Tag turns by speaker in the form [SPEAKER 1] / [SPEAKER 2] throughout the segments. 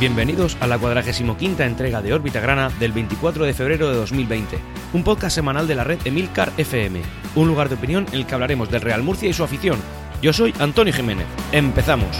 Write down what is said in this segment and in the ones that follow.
[SPEAKER 1] Bienvenidos a la 45 entrega de Órbita Grana del 24 de febrero de 2020, un podcast semanal de la red Emilcar FM, un lugar de opinión en el que hablaremos del Real Murcia y su afición. Yo soy Antonio Jiménez. Empezamos.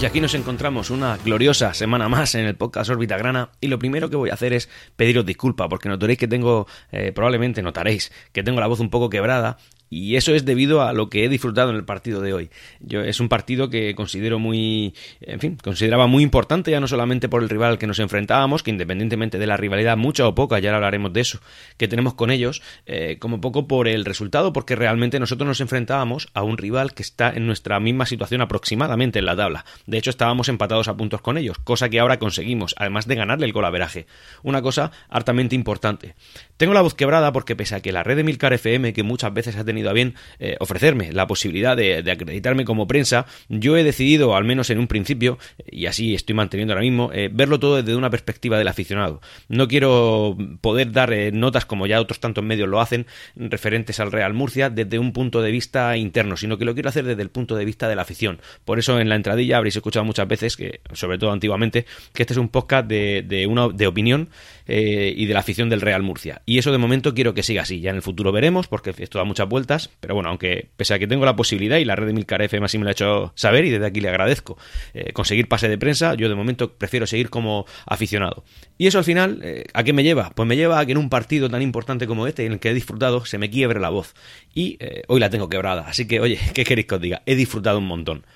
[SPEAKER 1] Y aquí nos encontramos una gloriosa semana más en el podcast Órbita Grana y lo primero que voy a hacer es pediros disculpas porque notaréis que tengo, eh, probablemente notaréis que tengo la voz un poco quebrada y eso es debido a lo que he disfrutado en el partido de hoy. Yo, es un partido que considero muy, en fin, consideraba muy importante, ya no solamente por el rival al que nos enfrentábamos, que independientemente de la rivalidad, mucha o poca, ya hablaremos de eso, que tenemos con ellos, eh, como poco por el resultado, porque realmente nosotros nos enfrentábamos a un rival que está en nuestra misma situación aproximadamente en la tabla. De hecho, estábamos empatados a puntos con ellos, cosa que ahora conseguimos, además de ganarle el golaveraje. Una cosa hartamente importante. Tengo la voz quebrada porque pese a que la red de Milcar FM, que muchas veces ha tenido a bien eh, ofrecerme la posibilidad de, acreditarme como prensa, yo he decidido, al menos en un principio, y así estoy manteniendo ahora mismo, eh, verlo todo desde una perspectiva del aficionado. No quiero poder dar eh, notas como ya otros tantos medios lo hacen, referentes al Real Murcia, desde un punto de vista interno, sino que lo quiero hacer desde el punto de vista de la afición. Por eso en la entradilla habréis escuchado muchas veces, que sobre todo antiguamente, que este es un podcast de, una, de opinión y de la afición del Real Murcia. Y eso de momento quiero que siga así. Ya en el futuro veremos, porque esto da muchas vueltas pero bueno, aunque pese a que tengo la posibilidad y la red de Milcar FM así me lo ha hecho saber y desde aquí le agradezco eh, conseguir pase de prensa, yo de momento prefiero seguir como aficionado. Y eso al final, eh, ¿a qué me lleva? Pues me lleva a que en un partido tan importante como este, en el que he disfrutado, se me quiebre la voz. Y eh, hoy la tengo quebrada, así que oye, ¿qué queréis que os diga? He disfrutado un montón.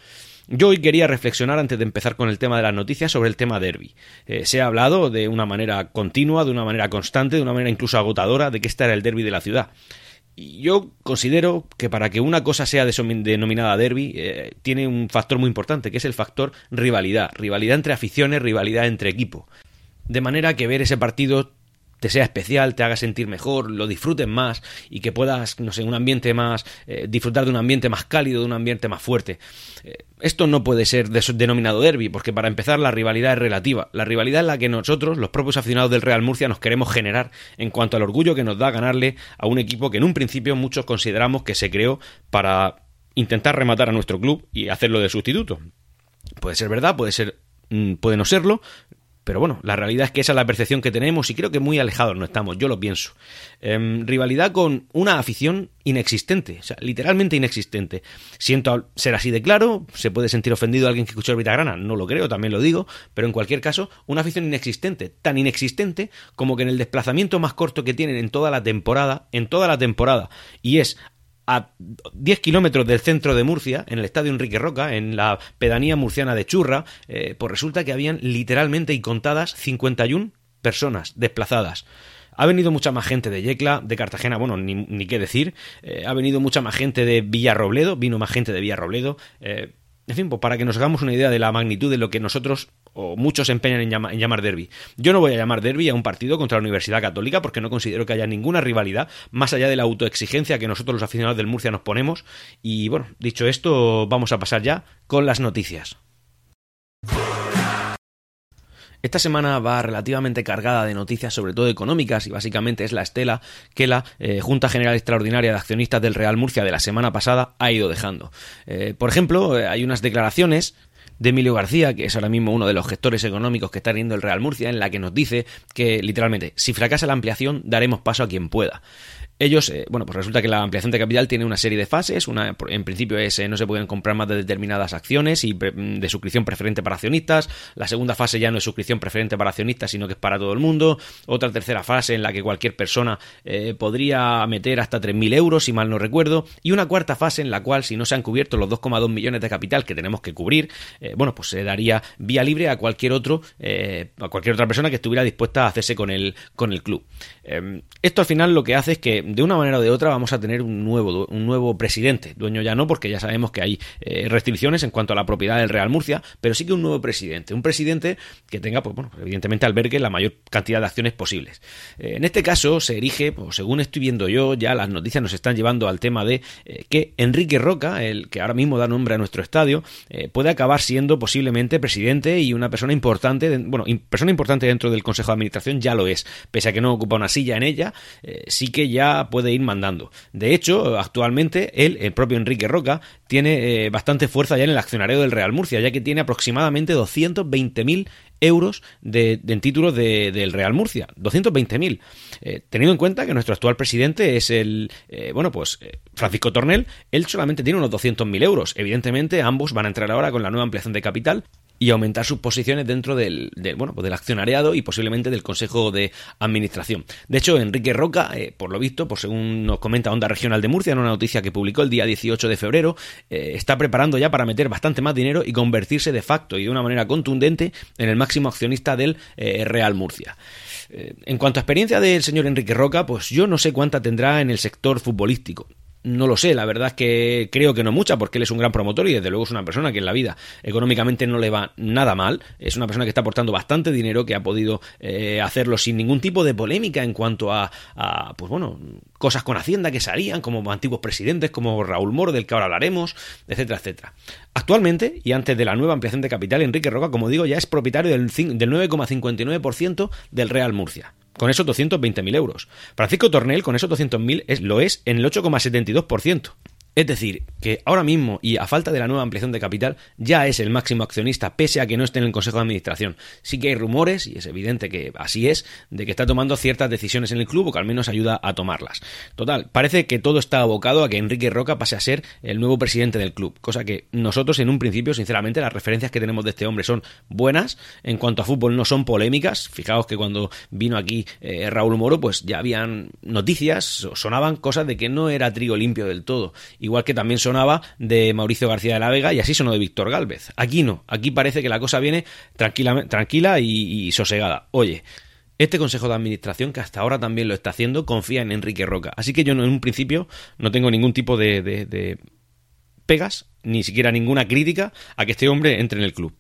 [SPEAKER 1] Yo hoy quería reflexionar antes de empezar con el tema de las noticias sobre el tema derby. se ha hablado de una manera continua, de una manera constante, de una manera incluso agotadora de que este era el derby de la ciudad yo considero que para que una cosa sea denominada derby, eh, tiene un factor muy importante, que es el factor rivalidad. Rivalidad entre aficiones, rivalidad entre equipo. De manera que ver ese partido te sea especial, te haga sentir mejor, lo disfrutes más y que puedas, no sé, un ambiente más, eh, disfrutar de un ambiente más cálido, de un ambiente más fuerte. Eh, esto no puede ser denominado derby, porque para empezar la rivalidad es relativa. La rivalidad es la que nosotros, los propios aficionados del Real Murcia, nos queremos generar en cuanto al orgullo que nos da ganarle a un equipo que en un principio muchos consideramos que se creó para intentar rematar a nuestro club y hacerlo de sustituto. Puede ser verdad, puede ser mm, puede no serlo, pero bueno, la realidad es que esa es la percepción que tenemos y creo que muy alejados no estamos, yo lo pienso. Em, rivalidad con una afición inexistente, o sea, literalmente inexistente. Siento ser así de claro, se puede sentir ofendido alguien que escuchó el Vitagrana, no lo creo, también lo digo, pero en cualquier caso, una afición inexistente, tan inexistente como que en el desplazamiento más corto que tienen en toda la temporada, en toda la temporada, y es a 10 kilómetros del centro de Murcia, en el estadio Enrique Roca, en la pedanía murciana de Churra, eh, pues resulta que habían literalmente y contadas 51 personas desplazadas. Ha venido mucha más gente de Yecla, de Cartagena, bueno, ni, qué decir. Eh, ha venido mucha más gente de Villarrobledo, vino más gente de Villarrobledo. Eh, en fin, pues para que nos hagamos una idea de la magnitud de lo que nosotros o muchos se empeñan en, llamar derby. Yo no voy a llamar derby a un partido contra la Universidad Católica porque no considero que haya ninguna rivalidad más allá de la autoexigencia que nosotros los aficionados del Murcia nos ponemos. Y bueno, dicho esto, vamos a pasar ya con las noticias. Esta semana va relativamente cargada de noticias, sobre todo económicas, y básicamente es la estela que la eh, Junta General Extraordinaria de Accionistas del Real Murcia de la semana pasada ha ido dejando. Eh, por ejemplo, eh, hay unas declaraciones de Emilio García, que es ahora mismo uno de los gestores económicos que está teniendo el Real Murcia, en la que nos dice que literalmente, si fracasa la ampliación, daremos paso a quien pueda. Ellos, eh, bueno, pues resulta que la ampliación de capital tiene una serie de fases. Una, en principio es eh, no se pueden comprar más de determinadas acciones y mm, de suscripción preferente para accionistas. La segunda fase ya no es suscripción preferente para accionistas, sino que es para todo el mundo. Otra tercera fase en la que cualquier persona eh, podría meter hasta 3.000 euros, si mal no recuerdo. Y una cuarta fase en la cual, si no se han cubierto los 2,2 millones de capital que tenemos que cubrir, bueno, pues se daría vía libre a cualquier otro, a cualquier otra persona que estuviera dispuesta a hacerse con el, con el club. Em, esto al final lo que hace es que de una manera o de otra vamos a tener un nuevo, un nuevo presidente. Dueño ya no, porque ya sabemos que hay eh, restricciones en cuanto a la propiedad del Real Murcia, pero sí que un nuevo presidente. Un presidente que tenga, pues bueno, evidentemente albergue la mayor cantidad de acciones posibles. Eh, en este caso se erige, pues, según estoy viendo yo, ya las noticias nos están llevando al tema de eh, que Enrique Roca, el que ahora mismo da nombre a nuestro estadio, puede acabar siendo posiblemente presidente y una persona importante, bueno, persona importante dentro del Consejo de Administración ya lo es, pese a que no ocupa una en ella, sí que ya ya puede ir mandando. De hecho, actualmente él, el propio Enrique Roca, tiene eh, bastante fuerza ya en el accionario del Real Murcia, ya que tiene aproximadamente 220.000 euros de, en títulos del Real Murcia. 220.000. Eh, teniendo en cuenta que nuestro actual presidente es el, eh, bueno, pues Francisco Tornel, él solamente tiene unos 200.000 euros. Evidentemente, ambos van a entrar ahora con la nueva ampliación de capital y aumentar sus posiciones dentro del, bueno, pues del accionariado y posiblemente del Consejo de Administración. De hecho, Enrique Roca, eh, por lo visto, por según nos comenta Onda Regional de Murcia en una noticia que publicó el día 18 de febrero, eh, está preparando ya para meter bastante más dinero y convertirse de facto y de una manera contundente en el máximo accionista del eh, Real Murcia. En cuanto a experiencia del señor Enrique Roca, pues yo no sé cuánta tendrá en el sector futbolístico. No lo sé, la verdad es que creo que no mucha, porque él es un gran promotor y desde luego es una persona que en la vida económicamente no le va nada mal. Es una persona que está aportando bastante dinero, que ha podido eh, hacerlo sin ningún tipo de polémica en cuanto a, pues bueno, cosas con Hacienda que salían, como antiguos presidentes, como Raúl Moro, del que ahora hablaremos, etcétera, etcétera. Actualmente, y antes de la nueva ampliación de capital, Enrique Roca, como digo, ya es propietario del, del 9,59% del Real Murcia con esos 220.000 euros. Francisco Tornel con esos 200.000 lo es en el 8,72%. Es decir, que ahora mismo, y a falta de la nueva ampliación de capital, ya es el máximo accionista, pese a que no esté en el Consejo de Administración. Sí que hay rumores, y es evidente que así es, de que está tomando ciertas decisiones en el club, o que al menos ayuda a tomarlas. Total, parece que todo está abocado a que Enrique Roca pase a ser el nuevo presidente del club, cosa que nosotros en un principio, sinceramente, las referencias que tenemos de este hombre son buenas, en cuanto a fútbol no son polémicas. Fijaos que cuando vino aquí eh, Raúl Moro, pues ya habían noticias, sonaban cosas de que no era trigo limpio del todo igual que también sonaba de Mauricio García de la Vega y así sonó de Víctor Galvez. Aquí no, aquí parece que la cosa viene tranquila, tranquila y, sosegada. Oye, este Consejo de Administración, que hasta ahora también lo está haciendo, confía en Enrique Roca. Así que yo en un principio no tengo ningún tipo de, pegas, ni siquiera ninguna crítica a que este hombre entre en el club.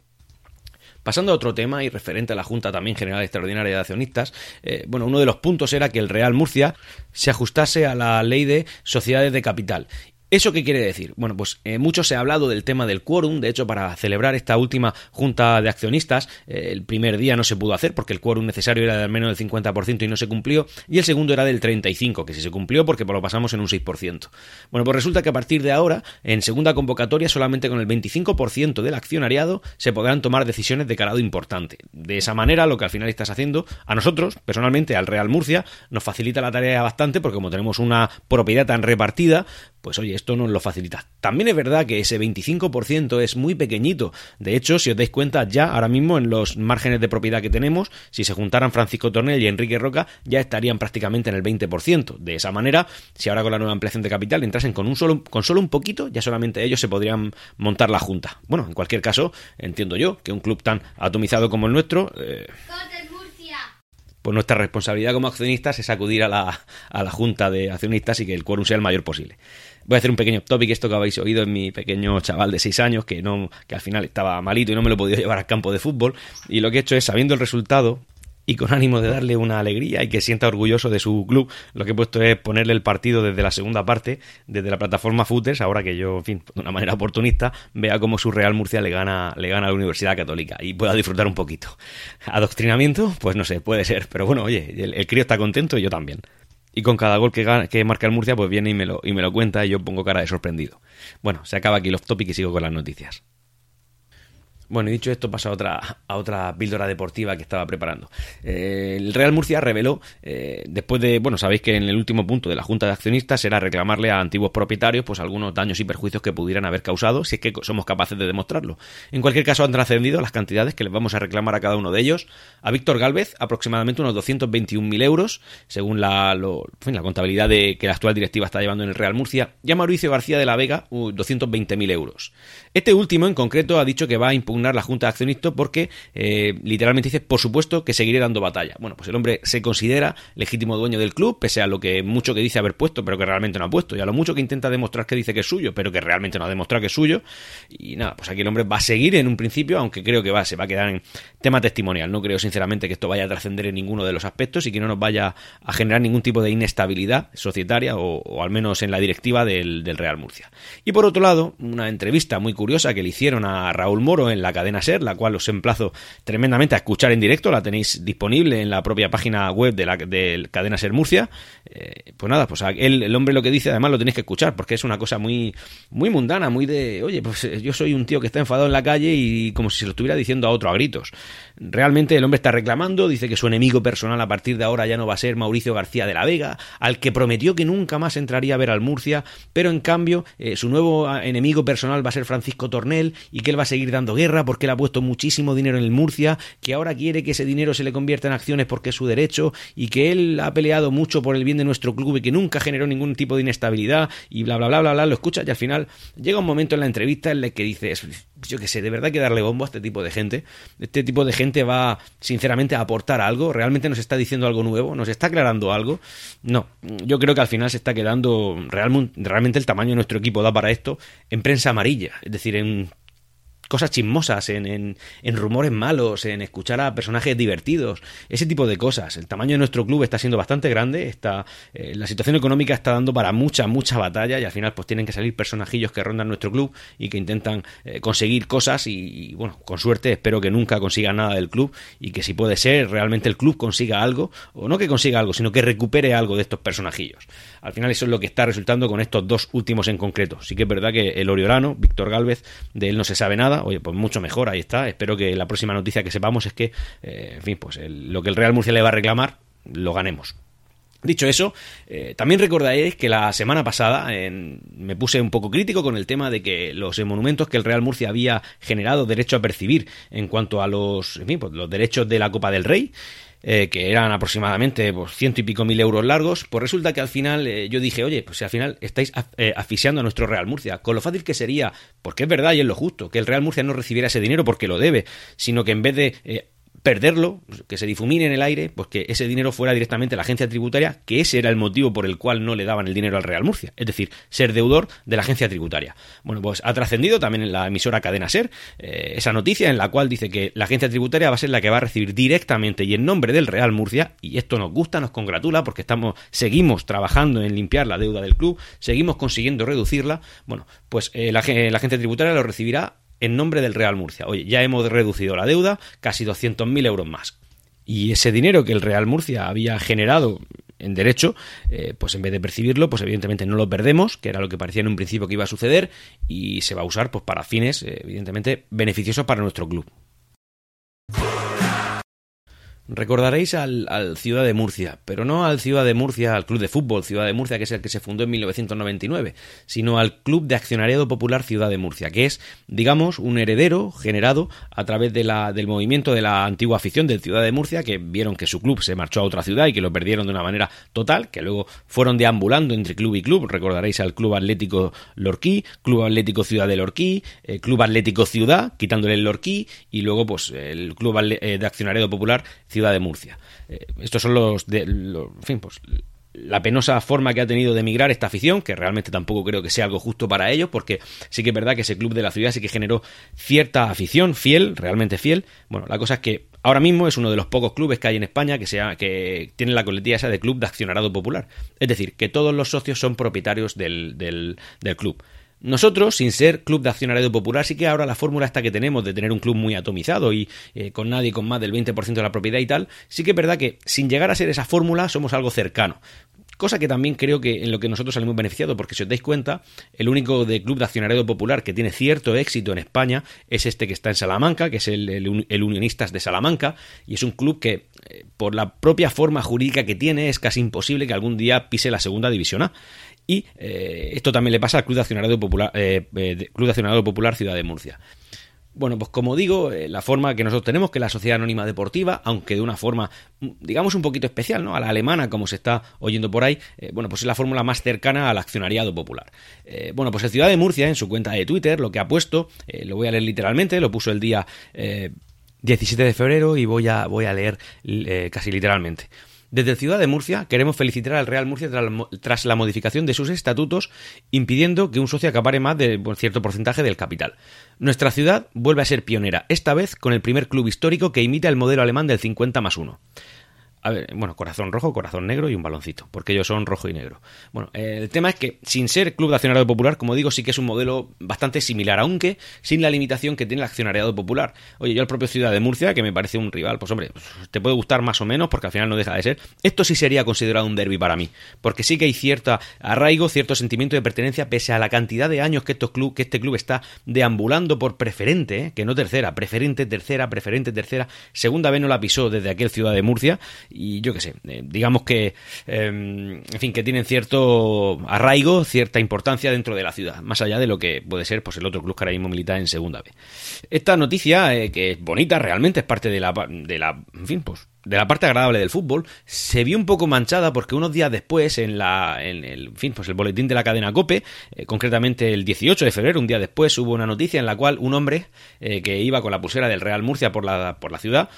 [SPEAKER 1] Pasando a otro tema y referente a la Junta también General Extraordinaria de Accionistas, eh, bueno, uno de los puntos era que el Real Murcia se ajustase a la ley de sociedades de capital ¿Eso qué quiere decir? Bueno, pues eh, mucho se ha hablado del tema del quórum, de hecho para celebrar esta última junta de accionistas, eh, el primer día no se pudo hacer porque el quórum necesario era de al menos del 50% y no se cumplió, y el segundo era del 35%, que sí se cumplió porque lo pasamos en un 6%. Bueno, pues resulta que a partir de ahora, en segunda convocatoria, solamente con el 25% del accionariado se podrán tomar decisiones de calado importante. De esa manera, lo que al final estás haciendo, a nosotros, personalmente, al Real Murcia, nos facilita la tarea bastante porque como tenemos una propiedad tan repartida, pues oye, esto nos lo facilita. También es verdad que ese 25% es muy pequeñito. De hecho, si os dais cuenta, ya ahora mismo en los márgenes de propiedad que tenemos, si se juntaran Francisco Tornel y Enrique Roca, ya estarían prácticamente en el 20%. De esa manera, si ahora con la nueva ampliación de capital entrasen con, un solo, con solo un poquito, ya solamente ellos se podrían montar la junta. Bueno, en cualquier caso, entiendo yo que un club tan atomizado como el nuestro... Eh, pues nuestra responsabilidad como accionistas es acudir a la, a la junta de accionistas y que el quórum sea el mayor posible. Voy a hacer un pequeño topic, esto que habéis oído en mi pequeño chaval de 6 años, que, no, que al final estaba malito y no me lo he podido llevar al campo de fútbol. Y lo que he hecho es, sabiendo el resultado, y con ánimo de darle una alegría y que sienta orgulloso de su club, lo que he puesto es ponerle el partido desde la segunda parte, desde la plataforma Footers, ahora que yo, en fin, de una manera oportunista, vea cómo su Real Murcia le gana, le gana a la Universidad Católica y pueda disfrutar un poquito. ¿Adoctrinamiento? Pues no sé, puede ser, pero bueno, oye, el, crío está contento y yo también. Y con cada gol que, marca el Murcia, pues viene y me, lo, y me lo cuenta y yo pongo cara de sorprendido. Bueno, se acaba aquí los topics y sigo con las noticias. Bueno, y dicho esto, pasa a otra, a otra píldora deportiva que estaba preparando. Eh, el Real Murcia reveló, eh, después de, bueno, sabéis que en el último punto de la Junta de Accionistas era reclamarle a antiguos propietarios pues algunos daños y perjuicios que pudieran haber causado, si es que somos capaces de demostrarlo. En cualquier caso, han trascendido las cantidades que les vamos a reclamar a cada uno de ellos. A Víctor Galvez, aproximadamente unos 221.000 euros, según la, contabilidad de que la actual directiva está llevando en el Real Murcia, y a Mauricio García de la Vega, 220.000 euros. Este último, en concreto, ha dicho que va a impugnar la Junta de Accionistas porque eh, literalmente dice, por supuesto, que seguiré dando batalla. Bueno, pues el hombre se considera legítimo dueño del club, pese a lo que mucho que dice haber puesto, pero que realmente no ha puesto, y a lo mucho que intenta demostrar que dice que es suyo, pero que realmente no ha demostrado que es suyo. Y nada, pues aquí el hombre va a seguir en un principio, aunque creo que va, se va a quedar en tema testimonial. No creo sinceramente que esto vaya a trascender en ninguno de los aspectos y que no nos vaya a generar ningún tipo de inestabilidad societaria o, al menos en la directiva del, Real Murcia. Y por otro lado, una entrevista muy curiosa que le hicieron a Raúl Moro en la cadena SER, la cual os emplazo tremendamente a escuchar en directo, la tenéis disponible en la propia página web de la de cadena SER Murcia. Eh, pues nada, pues el, el, hombre lo que dice además lo tenéis que escuchar, porque es una cosa muy, muy mundana, muy de, oye, pues eh, yo soy un tío que está enfadado en la calle y como si se lo estuviera diciendo a otro a gritos. Realmente el hombre está reclamando, dice que su enemigo personal a partir de ahora ya no va a ser Mauricio García de la Vega, al que prometió que nunca más entraría a ver al Murcia, pero en cambio eh, su nuevo ah, enemigo personal va a ser Francisco Tornel y que él va a seguir dando guerra porque él ha puesto muchísimo dinero en el Murcia, que ahora quiere que ese dinero se le convierta en acciones porque es su derecho y que él ha peleado mucho por el bien de nuestro club y que nunca generó ningún tipo de inestabilidad y bla bla bla bla bla, lo escuchas y al final llega un momento en la entrevista en el que dices, yo que sé, de verdad hay que darle bombo a este tipo de gente. Este tipo de gente va, sinceramente, a aportar algo. ¿Realmente nos está diciendo algo nuevo? ¿Nos está aclarando algo? No. Yo creo que al final se está quedando. realmente el tamaño de nuestro equipo da para esto en prensa amarilla. Es decir, en cosas chismosas, en, en, rumores malos, en escuchar a personajes divertidos, ese tipo de cosas. El tamaño de nuestro club está siendo bastante grande, está, eh, la situación económica está dando para mucha, mucha batalla y al final pues tienen que salir personajillos que rondan nuestro club y que intentan eh, conseguir cosas y, bueno, con suerte espero que nunca consigan nada del club y que si puede ser realmente el club consiga algo, o no que consiga algo, sino que recupere algo de estos personajillos. Al final eso es lo que está resultando con estos dos últimos en concreto. Sí que es verdad que el Oriolano, Víctor Galvez, de él no se sabe nada, oye, pues mucho mejor, ahí está. Espero que la próxima noticia que sepamos es que, eh, en fin, pues lo que el Real Murcia le va a reclamar, lo ganemos. Dicho eso, eh, también recordaréis que la semana pasada me puse un poco crítico con el tema de que los monumentos que el Real Murcia había generado derecho a percibir en cuanto a los, fin, pues, los derechos de la Copa del Rey, eh, que eran aproximadamente pues, ciento y pico mil euros largos, pues resulta que al final eh, yo dije, oye, pues si al final estáis eh, asfixiando a nuestro Real Murcia, con lo fácil que sería, porque es verdad y es lo justo, que el Real Murcia no recibiera ese dinero porque lo debe, sino que en vez de perderlo, que se difumine en el aire, pues que ese dinero fuera directamente a la agencia tributaria, que ese era el motivo por el cual no le daban el dinero al Real Murcia, es decir, ser deudor de la agencia tributaria. Bueno, pues ha trascendido también en la emisora Cadena Ser eh, esa noticia en la cual dice que la agencia tributaria va a ser la que va a recibir directamente y en nombre del Real Murcia, y esto nos gusta, nos congratula, porque estamos, seguimos trabajando en limpiar la deuda del club, seguimos consiguiendo reducirla, bueno, pues eh, la agencia tributaria lo recibirá en nombre del Real Murcia. Oye, ya hemos reducido la deuda casi 200.000 euros más. Y ese dinero que el Real Murcia había generado en derecho, eh, pues en vez de percibirlo, pues evidentemente no lo perdemos, que era lo que parecía en un principio que iba a suceder, y se va a usar pues para fines, eh, evidentemente, beneficiosos para nuestro club. Recordaréis al, Ciudad de Murcia, pero no al Ciudad de Murcia, al Club de Fútbol Ciudad de Murcia, que es el que se fundó en 1999, sino al Club de Accionariado Popular Ciudad de Murcia, que es, digamos, un heredero generado a través de la, del movimiento de la antigua afición del Ciudad de Murcia, que vieron que su club se marchó a otra ciudad y que lo perdieron de una manera total, que luego fueron deambulando entre club y club. Recordaréis al Club Atlético Lorquí, Club Atlético Ciudad de Lorquí, eh, Club Atlético Ciudad, quitándole el Lorquí, y luego pues el Club eh, de Accionariado Popular Ciudad ciudad de Murcia. Eh, estos son los, de, en fin, pues la penosa forma que ha tenido de emigrar esta afición, que realmente tampoco creo que sea algo justo para ellos, porque sí que es verdad que ese club de la ciudad sí que generó cierta afición fiel, realmente fiel. Bueno, la cosa es que ahora mismo es uno de los pocos clubes que hay en España que, sea, que tiene la coletilla de club de accionarado popular. Es decir, que todos los socios son propietarios del, del club. Nosotros, sin ser club de accionariado popular, sí que ahora la fórmula esta que tenemos de tener un club muy atomizado y eh, con nadie con más del 20% de la propiedad y tal, sí que es verdad que sin llegar a ser esa fórmula somos algo cercano. Cosa que también creo que en lo que nosotros salimos beneficiados, porque si os dais cuenta, el único de club de accionariado popular que tiene cierto éxito en España es este que está en Salamanca, que es el, Unionistas de Salamanca, y es un club que, eh, por la propia forma jurídica que tiene, es casi imposible que algún día pise la segunda división A. Y eh, esto también le pasa al Club de Accionariado Popular, eh, eh, Club Popular Ciudad de Murcia. Bueno, pues como digo, la forma que nosotros tenemos, que la Sociedad Anónima Deportiva, aunque de una forma, mm, digamos, un poquito especial, ¿no? A la alemana, como se está oyendo por ahí, bueno, pues es la fórmula más cercana al accionariado popular. bueno, pues el Ciudad de Murcia, en su cuenta de Twitter, lo que ha puesto, lo voy a leer literalmente, lo puso el día 17 de febrero y voy a, voy a leer casi literalmente. Desde Ciudad de Murcia queremos felicitar al Real Murcia tras la modificación de sus estatutos impidiendo que un socio acapare más de un cierto porcentaje del capital. Nuestra ciudad vuelve a ser pionera, esta vez con el primer club histórico que imita el modelo alemán del 50 más 1. A ver, bueno, corazón rojo, corazón negro y un baloncito, porque ellos son rojo y negro. Bueno, el tema es que sin ser Club de Accionariado Popular, como digo, sí que es un modelo bastante similar, aunque sin la limitación que tiene el accionariado popular. Oye, yo el propio Ciudad de Murcia, que me parece un rival, pues hombre, te puede gustar más o menos, porque al final no deja de ser. Esto sí sería considerado un derby para mí, porque sí que hay cierto arraigo, cierto sentimiento de pertenencia, pese a la cantidad de años que, estos club, que este club está deambulando por preferente, ¿eh? que no tercera, preferente, tercera, preferente, tercera, segunda vez no la pisó desde aquel Ciudad de Murcia y yo qué sé, eh, digamos que, em, en fin, que tienen cierto arraigo, cierta importancia dentro de la ciudad, más allá de lo que puede ser pues el otro club que ahora mismo milita en segunda vez. Esta noticia, eh, que es bonita realmente, es parte de la, de la, en fin, pues de la parte agradable del fútbol, se vio un poco manchada porque unos días después, en la, en el, fin, pues el boletín de la cadena Cope, eh, concretamente el 18 de febrero, un día después, hubo una noticia en la cual un hombre que iba con la pulsera del Real Murcia por la, por la ciudad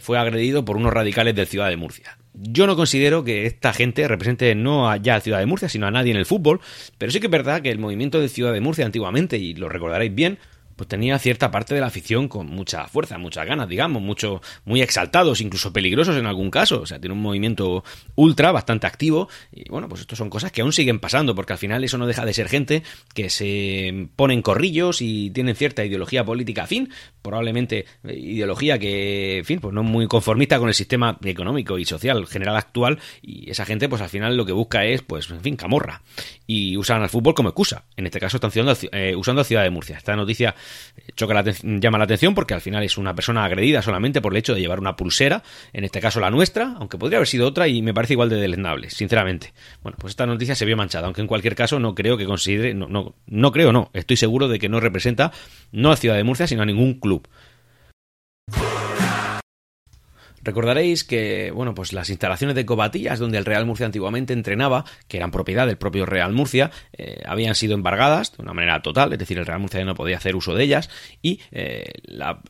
[SPEAKER 1] fue agredido por unos radicales del Ciudad de Murcia. Yo no considero que esta gente represente no ya a Ciudad de Murcia, sino a nadie en el fútbol, pero sí que es verdad que el movimiento de Ciudad de Murcia antiguamente, y lo recordaréis bien, pues tenía cierta parte de la afición con mucha fuerza, muchas ganas, digamos, mucho, muy exaltados, incluso peligrosos en algún caso. O sea, tiene un movimiento ultra, bastante activo. Y bueno, pues esto son cosas que aún siguen pasando, porque al final eso no deja de ser gente que se ponen corrillos y tienen cierta ideología política afín, probablemente eh, ideología que, en fin, pues no muy conformista con el sistema económico y social general actual. Y esa gente, pues al final lo que busca es, pues, en fin, camorra. Y usan al fútbol como excusa. En este caso están eh, usando a Ciudad de Murcia. Esta noticia choca la llama la atención porque al final es una persona agredida solamente por el hecho de llevar una pulsera, en este caso la nuestra, aunque podría haber sido otra y me parece igual de deleznable, sinceramente. Bueno, pues esta noticia se vio manchada, aunque en cualquier caso no creo que considere, no, no, no creo, no, estoy seguro de que no representa no a Ciudad de Murcia, sino a ningún club. Recordaréis que, bueno, pues las instalaciones de Cobatillas, donde el Real Murcia antiguamente entrenaba, que eran propiedad del propio Real Murcia, eh, habían sido embargadas de una manera total, es decir, el Real Murcia no podía hacer uso de ellas y eh, la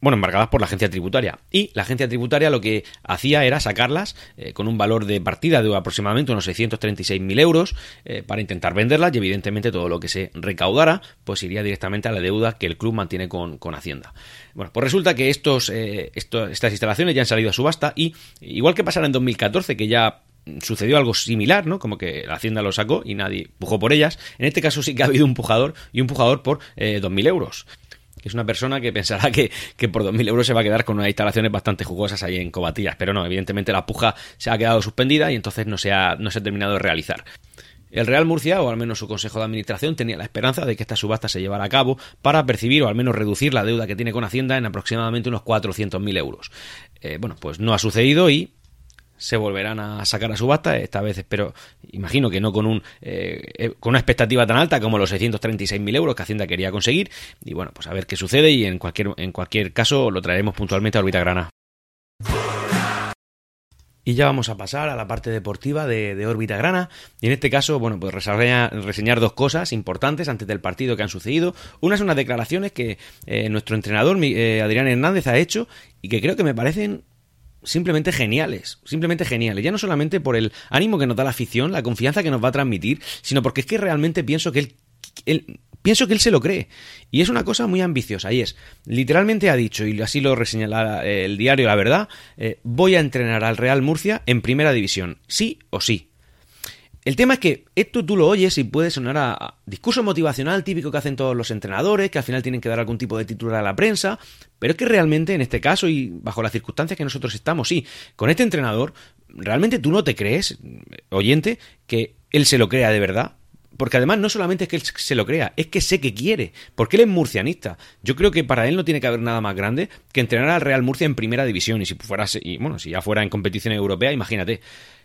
[SPEAKER 1] bueno, embargadas por la agencia tributaria. Y la agencia tributaria lo que hacía era sacarlas eh, con un valor de partida de aproximadamente unos 636.000 euros eh, para intentar venderlas y evidentemente todo lo que se recaudara pues iría directamente a la deuda que el club mantiene con, Hacienda. Bueno, pues resulta que estos, eh, estas instalaciones ya han salido a subasta y igual que pasara en 2014 que ya sucedió algo similar, ¿no? Como que la Hacienda lo sacó y nadie pujó por ellas. En este caso sí que ha habido un pujador y un pujador por eh, 2.000 euros es una persona que pensará que, que por 2.000 euros se va a quedar con unas instalaciones bastante jugosas ahí en Cobatillas, pero no, evidentemente la puja se ha quedado suspendida y entonces no se ha, no se ha terminado de realizar. El Real Murcia, o al menos su Consejo de Administración, tenía la esperanza de que esta subasta se llevara a cabo para percibir o al menos reducir la deuda que tiene con Hacienda en aproximadamente unos 400.000 euros. Eh, bueno, pues no ha sucedido y se volverán a sacar a subasta. Esta vez espero, imagino que no con, un, eh, eh, con una expectativa tan alta como los 636.000 euros que Hacienda quería conseguir. Y bueno, pues a ver qué sucede y en cualquier, en cualquier caso lo traeremos puntualmente a Orbita Grana. Y ya vamos a pasar a la parte deportiva de, de Órbita Grana. Y en este caso, bueno, pues reseñar, dos cosas importantes antes del partido que han sucedido. Una es unas declaraciones que eh, nuestro entrenador, Adrián Hernández, ha hecho y que creo que me parecen simplemente geniales, simplemente geniales. Ya no solamente por el ánimo que nos da la afición, la confianza que nos va a transmitir, sino porque es que realmente pienso que él, pienso que él se lo cree. Y es una cosa muy ambiciosa. Y es, literalmente ha dicho, y así lo reseñala el diario La Verdad, eh, voy a entrenar al Real Murcia en primera división, sí o sí. El tema es que esto tú lo oyes y puede sonar a, discurso motivacional típico que hacen todos los entrenadores, que al final tienen que dar algún tipo de titular a la prensa, pero es que realmente en este caso y bajo las circunstancias que nosotros estamos, sí, con este entrenador, realmente tú no te crees, oyente, que él se lo crea de verdad. Porque además no solamente es que él se lo crea, es que sé que quiere, porque él es murcianista. Yo creo que para él no tiene que haber nada más grande que entrenar al Real Murcia en primera división. Y si fuera, y bueno, si ya fuera en competición europea, imagínate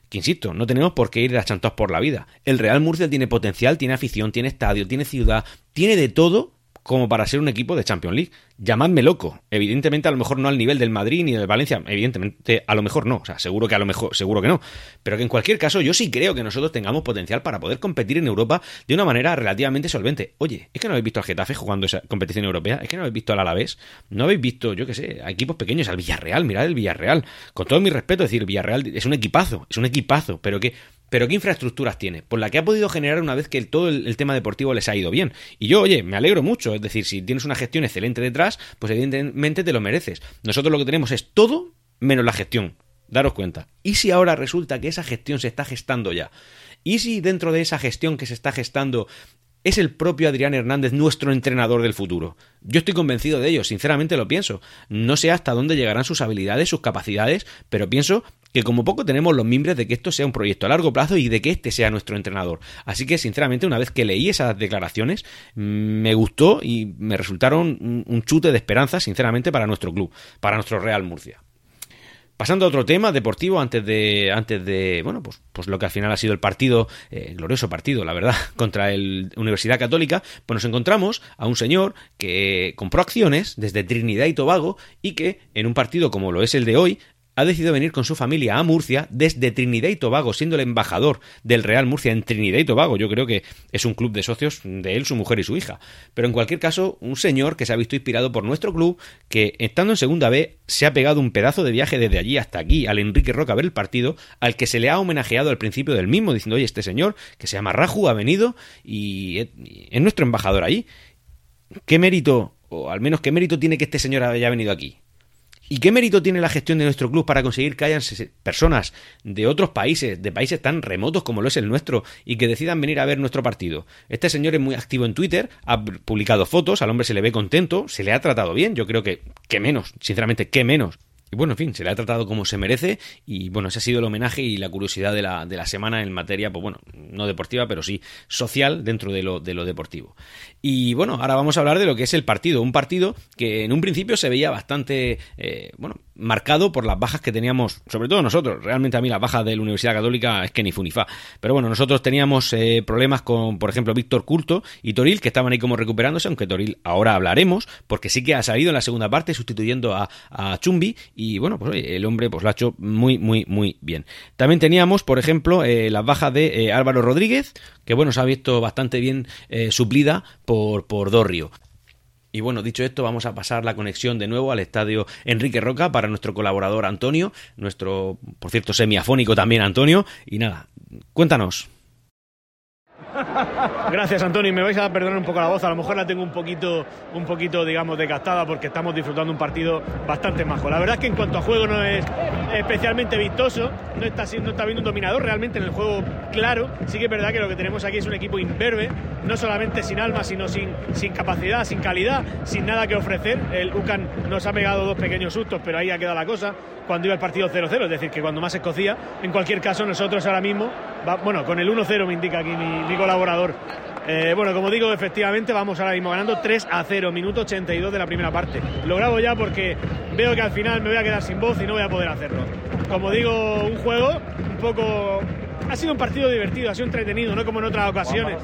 [SPEAKER 1] que insisto, no tenemos por qué ir a chantos por la vida. El Real Murcia tiene potencial, tiene afición, tiene estadio, tiene ciudad, tiene de todo como para ser un equipo de Champions League. Llamadme loco. Evidentemente, a lo mejor no al nivel del Madrid ni del Valencia. Evidentemente, a lo mejor no. O sea, seguro que a lo mejor, seguro que no. Pero que en cualquier caso, yo sí creo que nosotros tengamos potencial para poder competir en Europa de una manera relativamente solvente. Oye, es que no habéis visto al Getafe jugando esa competición europea. Es que no habéis visto al Alavés. No habéis visto, yo qué sé, a equipos pequeños, al Villarreal. Mirad el Villarreal. Con todo mi respeto, decir, Villarreal es un equipazo. Es un equipazo. Pero que pero ¿qué infraestructuras tiene? Pues la que ha podido generar una vez que todo el, tema deportivo les ha ido bien. Y yo, oye, me alegro mucho. Es decir, si tienes una gestión excelente detrás, pues evidentemente te lo mereces. Nosotros lo que tenemos es todo menos la gestión. Daros cuenta. ¿Y si ahora resulta que esa gestión se está gestando ya? ¿Y si dentro de esa gestión que se está gestando es el propio Adrián Hernández nuestro entrenador del futuro. Yo estoy convencido de ello, sinceramente lo pienso. No sé hasta dónde llegarán sus habilidades, sus capacidades, pero pienso que como poco tenemos los mimbres de que esto sea un proyecto a largo plazo y de que este sea nuestro entrenador. Así que, sinceramente, una vez que leí esas declaraciones, me gustó y me resultaron un chute de esperanza, sinceramente, para nuestro club, para nuestro Real Murcia. Pasando a otro tema deportivo, antes de, antes de bueno, pues, pues lo que al final ha sido el partido, eh, glorioso partido, la verdad, contra el Universidad Católica, pues nos encontramos a un señor que compró acciones desde Trinidad y Tobago y que en un partido como lo es el de hoy ha decidido venir con su familia a Murcia desde Trinidad y Tobago, siendo el embajador del Real Murcia en Trinidad y Tobago. Yo creo que es un club de socios de él, su mujer y su hija. Pero en cualquier caso, un señor que se ha visto inspirado por nuestro club, que estando en segunda B se ha pegado un pedazo de viaje desde allí hasta aquí, al Enrique Roca a ver el partido, al que se le ha homenajeado al principio del mismo, diciendo, oye, este señor, que se llama Raju, ha venido y es nuestro embajador allí. ¿Qué mérito, o al menos qué mérito tiene que este señor haya venido aquí? ¿Y qué mérito tiene la gestión de nuestro club para conseguir que hayan personas de otros países, de países tan remotos como lo es el nuestro, y que decidan venir a ver nuestro partido? Este señor es muy activo en Twitter, ha publicado fotos, al hombre se le ve contento, se le ha tratado bien, yo creo que, qué menos, sinceramente, qué menos. Y bueno, en fin, se le ha tratado como se merece y bueno, ese ha sido el homenaje y la curiosidad de la, de la semana en materia, pues bueno, no deportiva, pero sí social dentro de lo, de lo deportivo. Y bueno, ahora vamos a hablar de lo que es el partido. Un partido que en un principio se veía bastante, eh, bueno, marcado por las bajas que teníamos, sobre todo nosotros. Realmente a mí la baja de la Universidad Católica es que ni funifa. Pero bueno, nosotros teníamos eh, problemas con, por ejemplo, Víctor Culto y Toril, que estaban ahí como recuperándose, aunque Toril ahora hablaremos, porque sí que ha salido en la segunda parte sustituyendo a, Chumbi y bueno, pues el hombre pues lo ha hecho muy, muy, muy bien. También teníamos, por ejemplo, eh, la baja de eh, Álvaro Rodríguez, que bueno, se ha visto bastante bien suplida por, por Dorrio. Y bueno, dicho esto, vamos a pasar la conexión de nuevo al estadio Enrique Roca para nuestro colaborador Antonio, nuestro, por cierto, semiafónico también Antonio. Y nada, cuéntanos.
[SPEAKER 2] Gracias, Antonio. Me vais a perdonar un poco la voz. A lo mejor la tengo un poquito, un poquito, digamos, desgastada porque estamos disfrutando un partido bastante majo. La verdad es que en cuanto a juego no es especialmente vistoso. No está, no está viendo un dominador realmente en el juego claro. Sí que es verdad que lo que tenemos aquí es un equipo imberbe, no solamente sin alma, sino sin, sin capacidad, sin calidad, sin nada que ofrecer. El UCAN nos ha pegado dos pequeños sustos, pero ahí ha quedado la cosa cuando iba el partido 0-0, es decir, que cuando más escocía. En cualquier caso, nosotros ahora mismo, bueno, con el 1-0 me indica aquí mi, colaborador. Eh, bueno, como digo, efectivamente vamos ahora mismo ganando 3 a 0, minuto 82 de la primera parte. Lo grabo ya porque veo que al final me voy a quedar sin voz y no voy a poder hacerlo. Como digo, un juego un poco ha sido un partido divertido, ha sido entretenido, no como en otras ocasiones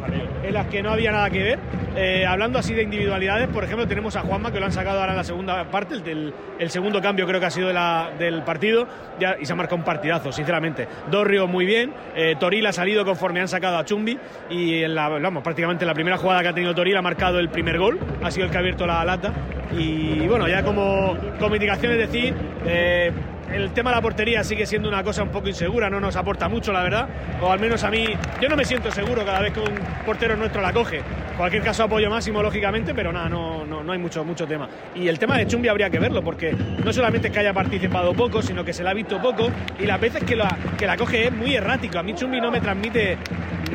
[SPEAKER 2] en las que no había nada que ver. Eh, hablando así de individualidades, por ejemplo, tenemos a Juanma que lo han sacado ahora en la segunda parte, el, el segundo cambio creo que ha sido de la, del partido ya, y se ha marcado un partidazo, sinceramente. Dorrio muy bien, eh, Toril ha salido conforme han sacado a Chumbi y en la, vamos, prácticamente la primera jugada que ha tenido Toril ha marcado el primer gol, ha sido el que ha abierto la lata y bueno, ya como, como indicación es decir, eh, el tema de la portería sigue siendo una cosa un poco insegura, no nos aporta mucho, la verdad. O al menos a mí, yo no me siento seguro cada vez que un portero nuestro la coge. Cualquier caso, apoyo máximo, lógicamente, pero nada, no, no, no hay mucho, mucho tema. Y el tema de Chumbi habría que verlo, porque no solamente es que haya participado poco, sino que se la ha visto poco y las veces que la, que la coge es muy errático. A mí Chumbi no me transmite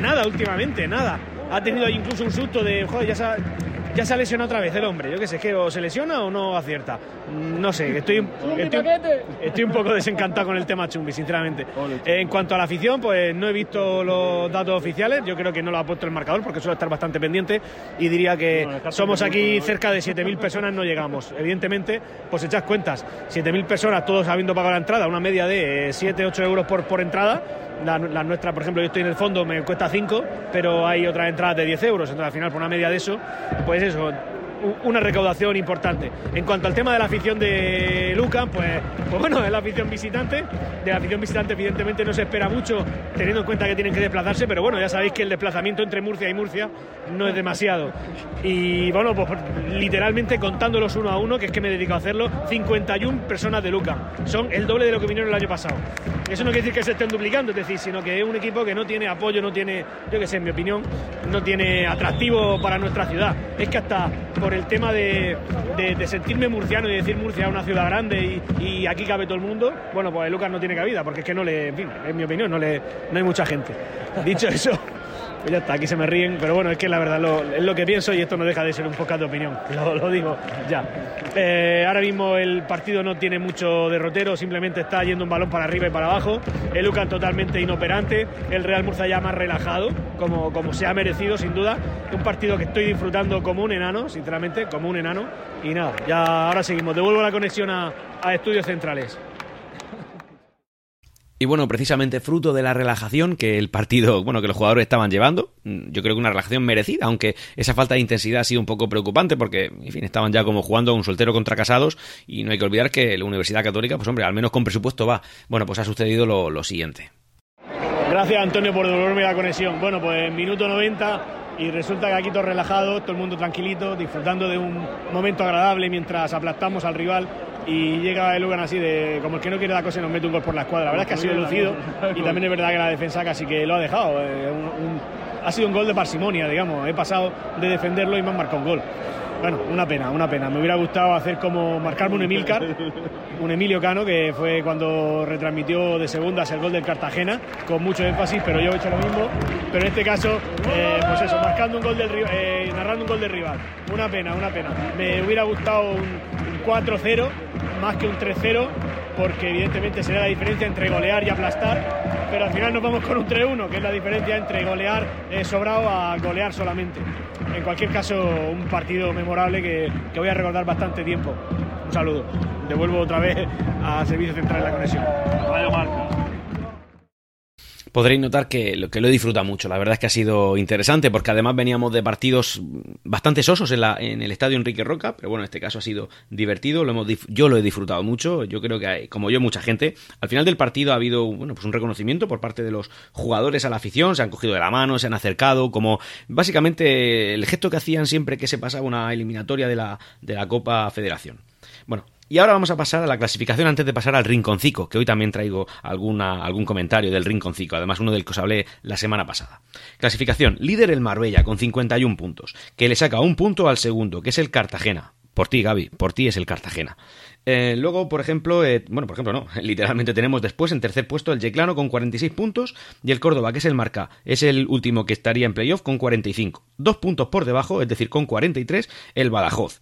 [SPEAKER 2] nada últimamente, nada. Ha tenido incluso un susto de, joder, ya se ya se ha lesionado otra vez el hombre. Yo qué sé, que o se lesiona o no acierta. No sé, estoy, estoy, un poco desencantado con el tema Chumbi, sinceramente. en cuanto a la afición, pues no he visto los datos oficiales. Yo creo que no lo ha puesto el marcador porque suele estar bastante pendiente. Y diría que somos aquí cerca de 7.000 personas, no llegamos. Evidentemente, pues echad cuentas. 7.000 personas, todos habiendo pagado la entrada, una media de 7-8 euros por, por entrada la, nuestra, por ejemplo, yo estoy en el fondo, me cuesta 5, pero hay otras entradas de 10 euros, entonces al final por una media de eso, pues eso, una recaudación importante. En cuanto al tema de la afición de Luca, pues, pues bueno, es la afición visitante. De la afición visitante, evidentemente, no se espera mucho, teniendo en cuenta que tienen que desplazarse, pero bueno, ya sabéis que el desplazamiento entre Murcia y Murcia no es demasiado. Y bueno, pues literalmente contándolos uno a uno, que es que me dedico a hacerlo, 51 personas de Luca. Son el doble de lo que vinieron el año pasado. Eso no quiere decir que se estén duplicando, es decir, sino que es un equipo que no tiene apoyo, no tiene, yo que sé, en mi opinión, no tiene atractivo para nuestra ciudad. Es que hasta por el tema de, sentirme murciano y decir Murcia es una ciudad grande y, aquí cabe todo el mundo, bueno, pues Lucas no tiene cabida, porque es que no le, en fin, en mi opinión, no, le, no hay mucha gente. Dicho eso, pues ya está, aquí se me ríen, pero bueno, es que la verdad es lo que pienso y esto no deja de ser un poco de opinión, lo, digo ya. Eh, ahora mismo el partido no tiene mucho derrotero, simplemente está yendo un balón para arriba y para abajo. El Lucan totalmente inoperante, el Real Murcia ya más relajado, como, como se ha merecido sin duda. Un partido que estoy disfrutando como un enano, sinceramente, como un enano. Y nada, ya ahora seguimos. Devuelvo la conexión a Estudios Centrales.
[SPEAKER 1] Y bueno, precisamente fruto de la relajación que el partido, bueno, que los jugadores estaban llevando, mm, yo creo que una relajación merecida, aunque esa falta de intensidad ha sido un poco preocupante porque, en fin, estaban ya como jugando un soltero contra casados y no hay que olvidar que la Universidad Católica, pues hombre, al menos con presupuesto va. Bueno, pues ha sucedido lo, lo siguiente.
[SPEAKER 2] Gracias Antonio por devolverme la conexión. Bueno, pues minuto 90 y resulta que aquí todo relajado, todo el mundo tranquilito, disfrutando de un momento agradable mientras aplastamos al rival y llega el Lugan así de como el que no quiere la cosa y nos mete un gol por la escuadra. La verdad es que ha sido lucido y también es verdad que la defensa casi que lo ha dejado. Eh, ha sido un gol de parsimonia, digamos. He pasado de defenderlo y me han marcado un gol. Bueno, una pena, una pena. Me hubiera gustado hacer como marcarme un Emilcar, un Emilio Cano, que fue cuando retransmitió de segundas el gol del Cartagena, con mucho énfasis, pero yo he hecho lo mismo. Pero en este caso, eh, pues eso, marcando un gol del eh, narrando un gol del rival. Una pena, una pena. Me hubiera gustado un 4-0 más que un 3-0 porque evidentemente sería la diferencia entre golear y aplastar, pero al final nos vamos con un 3-1, que es la diferencia entre golear eh, sobrado a golear solamente. En cualquier caso, un partido memorable que, que voy a recordar bastante tiempo. Un saludo. Devuelvo otra vez a Servicio Central de la Conexión. Radio Marca
[SPEAKER 1] podréis notar que lo, que lo he disfrutado mucho. La verdad es que ha sido interesante porque además veníamos de partidos bastante sosos en, la, en el estadio Enrique Roca, pero bueno, en este caso ha sido divertido. Lo hemos, yo lo he disfrutado mucho. Yo creo que, como yo, mucha gente. Al final del partido ha habido bueno, pues un reconocimiento por parte de los jugadores a la afición. Se han cogido de la mano, se han acercado, como básicamente el gesto que hacían siempre que se pasaba una eliminatoria de la, de la Copa Federación. Bueno, y ahora vamos a pasar a la clasificación antes de pasar al rinconcico, que hoy también traigo alguna, algún comentario del rinconcico, además uno del que os hablé la semana pasada. Clasificación, líder el Marbella con 51 puntos, que le saca un punto al segundo, que es el Cartagena. Por ti, Gaby, por ti es el Cartagena. Eh, luego, por ejemplo, eh, bueno, por ejemplo, no, literalmente tenemos después en tercer puesto el Yeclano con 46 puntos y el Córdoba, que es el marca, es el último que estaría en playoff con 45. Dos puntos por debajo, es decir, con 43, el Badajoz.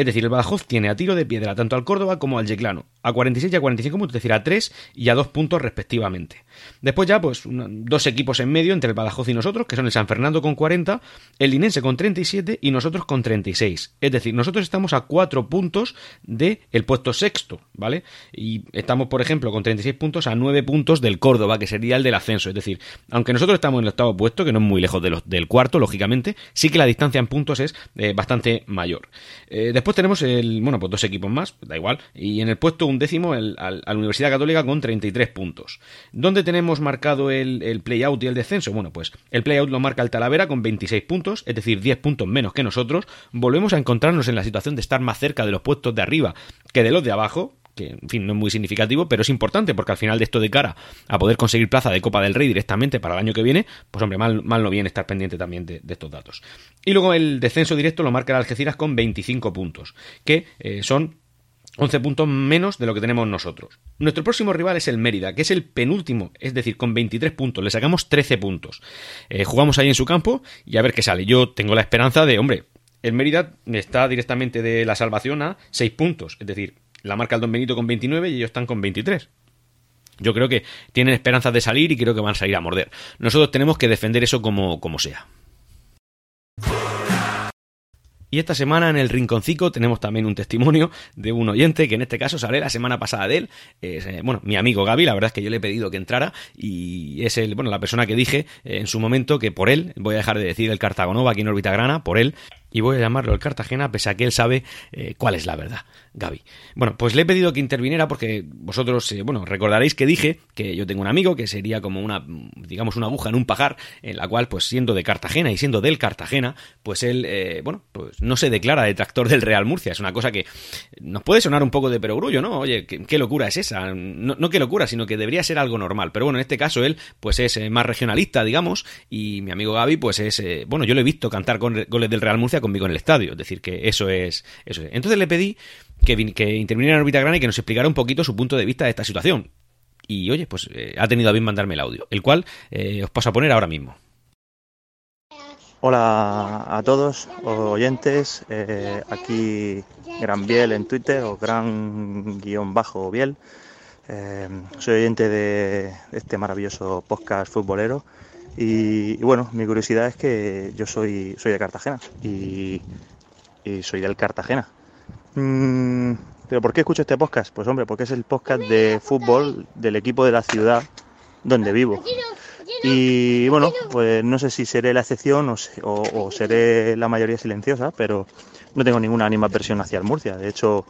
[SPEAKER 1] Es decir, el Badajoz tiene a tiro de piedra tanto al Córdoba como al Yeclano, a 46 y a 45 puntos, es decir, a 3 y a 2 puntos respectivamente. Después ya, pues, dos equipos en medio entre el Badajoz y nosotros, que son el San Fernando con 40, el Linense con 37 y nosotros con 36. Es decir, nosotros estamos a 4 puntos del el puesto sexto, ¿vale? Y estamos, por ejemplo, con 36 puntos a 9 puntos del Córdoba, que sería el del ascenso. Es decir, aunque nosotros estamos en el octavo puesto, que no es muy lejos del cuarto, lógicamente, sí que la distancia en puntos es eh, bastante mayor. Eh, después tenemos el, bueno, pues dos equipos más, da igual, y en el puesto un décimo el, a la Universidad Católica con 33 puntos. ¿Dónde tenemos marcado el, el play-out y el descenso? Bueno, pues el play-out lo marca el Talavera con 26 puntos, es decir, 10 puntos menos que nosotros. Volvemos a encontrarnos en la situación de estar más cerca de los puestos de arriba que de los de abajo, que en fin no es muy significativo, pero es importante porque al final de esto de cara a poder conseguir plaza de Copa del Rey directamente para el año que viene, pues hombre, mal, mal no viene estar pendiente también de, estos datos. Y luego el descenso directo lo marca el Algeciras con 25 puntos, que eh, son 11 puntos menos de lo que tenemos nosotros. Nuestro próximo rival es el Mérida, que es el penúltimo, es decir, con 23 puntos. Le sacamos 13 puntos. Eh, jugamos ahí en su campo y a ver qué sale. Yo tengo la esperanza de, hombre, el Mérida está directamente de la salvación a 6 puntos. Es decir, la marca el Don Benito con 29 y ellos están con 23. Yo creo que tienen esperanzas de salir y creo que van a salir a morder. Nosotros tenemos que defender eso como, como sea. Y esta semana en el Rinconcico tenemos también un testimonio de un oyente que en este caso sale la semana pasada de él. Eh, bueno, mi amigo Gaby, la verdad es que yo le he pedido que entrara y es el, bueno, la persona que dije eh, en su momento que por él, voy a dejar de decir el Cartagonova aquí en órbita grana, por él, y voy a llamarlo el Cartagena, pese a que él sabe eh, cuál es la verdad, Gaby. Bueno, pues le he pedido que interviniera porque vosotros, eh, bueno, recordaréis que dije que yo tengo un amigo que sería como una, digamos, una aguja en un pajar, en la cual, pues siendo de Cartagena y siendo del Cartagena, pues él, eh, bueno, pues no se declara detractor del Real Murcia. Es una cosa que nos puede sonar un poco de perogrullo, ¿no? Oye, ¿qué, locura es esa? No, no qué locura, sino que debería ser algo normal. Pero bueno, en este caso él, pues es más regionalista, digamos, y mi amigo Gaby, pues es, bueno, yo lo he visto cantar con goles del Real Murcia Conmigo en el estadio. Es decir, que eso es. Eso Entonces le pedí que, que interviniera en órbita grana y que nos explicara un poquito su punto de vista de esta situación. Y oye, pues eh, ha tenido a bien mandarme el audio, el cual eh, os paso a poner ahora mismo.
[SPEAKER 3] Hola a todos, oyentes, eh, aquí Gran Biel en Twitter o Gran guion bajo Biel. soy oyente de este maravilloso podcast futbolero y, bueno, mi curiosidad es que yo soy, soy de Cartagena y, soy del Cartagena. Mm, ¿Pero por qué escucho este podcast? Pues hombre, porque es el podcast de fútbol del equipo de la ciudad donde vivo. Y bueno, pues no sé si seré la excepción o, seré la mayoría silenciosa, pero no tengo ninguna animadversión hacia el Murcia. De hecho,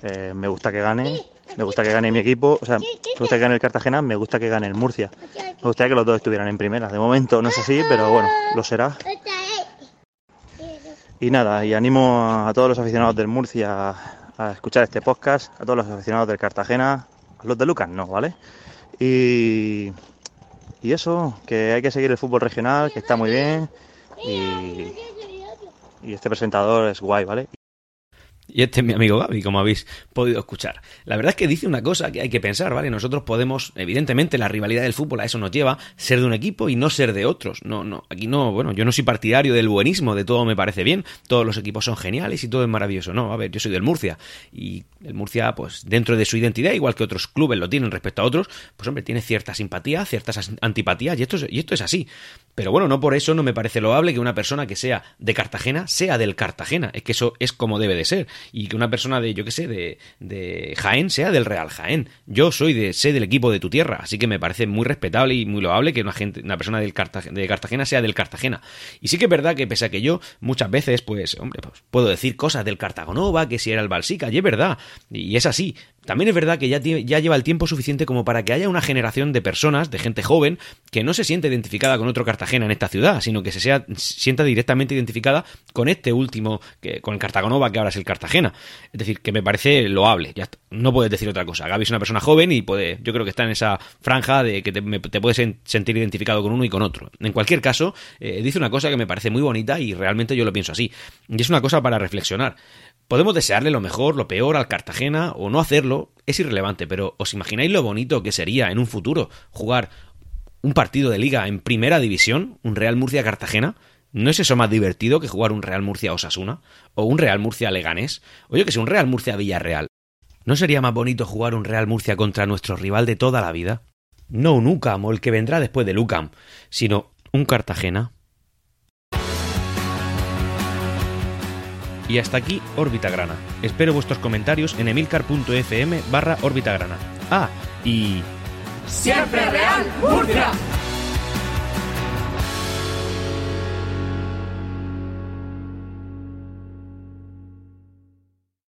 [SPEAKER 3] eh, me gusta que gane, me gusta que gane mi equipo, o sea, me gusta que gane el Cartagena, me gusta que gane el Murcia. Me gustaría que los dos estuvieran en primera. De momento no es así, pero bueno, lo será. Y nada, y animo a todos los aficionados del Murcia a escuchar este podcast, a todos los aficionados del Cartagena, a los de Lucas no, ¿vale? Y, y eso, que hay que seguir el fútbol regional, que está muy bien. Y, y este presentador es guay, ¿vale?
[SPEAKER 1] Y este es mi amigo Gaby, como habéis podido escuchar. La verdad es que dice una cosa que hay que pensar, ¿vale? Nosotros podemos, evidentemente, la rivalidad del fútbol a eso nos lleva, ser de un equipo y no ser de otros. No, no, aquí no, bueno, yo no soy partidario del buenismo, de todo me parece bien, todos los equipos son geniales y todo es maravilloso. No, a ver, yo soy del Murcia y el Murcia, pues dentro de su identidad, igual que otros clubes lo tienen respecto a otros, pues hombre, tiene cierta simpatía, ciertas antipatías y esto y esto es así. Pero bueno, no por eso no me parece loable que una persona que sea de Cartagena sea del Cartagena. Es que eso es como debe de ser. Y que una persona de, yo qué sé, de, de Jaén sea del Real Jaén. Yo soy de, sé del equipo de tu tierra. Así que me parece muy respetable y muy loable que una, gente, una persona del de Cartagena sea del Cartagena. Y sí que es verdad que pese a que yo muchas veces, pues, hombre, pues, puedo decir cosas del Cartagonova, que si era el Balsica, y es verdad. Y es así. También es verdad que ya, lleva el tiempo suficiente como para que haya una generación de personas, de gente joven, que no se siente identificada con otro Cartagena en esta ciudad, sino que se sea, sienta directamente identificada con este último, con el Cartagonova, que ahora es el Cartagena. Es decir, que me parece loable. Ya no puedes decir otra cosa. Gaby es una persona joven y puede, yo creo que está en esa franja de que te, puedes sentir identificado con uno y con otro. En cualquier caso, eh, dice una cosa que me parece muy bonita y realmente yo lo pienso así. Y es una cosa para reflexionar. Podemos desearle lo mejor, lo peor al Cartagena o no hacerlo, es irrelevante, pero ¿os imagináis lo bonito que sería en un futuro jugar un partido de liga en primera división, un Real Murcia-Cartagena? ¿No es eso más divertido que jugar un Real Murcia-Osasuna? ¿O un Real Murcia-Leganés? Oye, que sea un Real Murcia-Villarreal. ¿No sería más bonito jugar un Real Murcia contra nuestro rival de toda la vida? No un UCAM o el que vendrá después del UCAM, sino un Cartagena. Y hasta aquí Órbita Grana. Espero vuestros comentarios en emilcar.fm barra Órbita Grana. Ah, y...
[SPEAKER 4] ¡Siempre Real Murcia!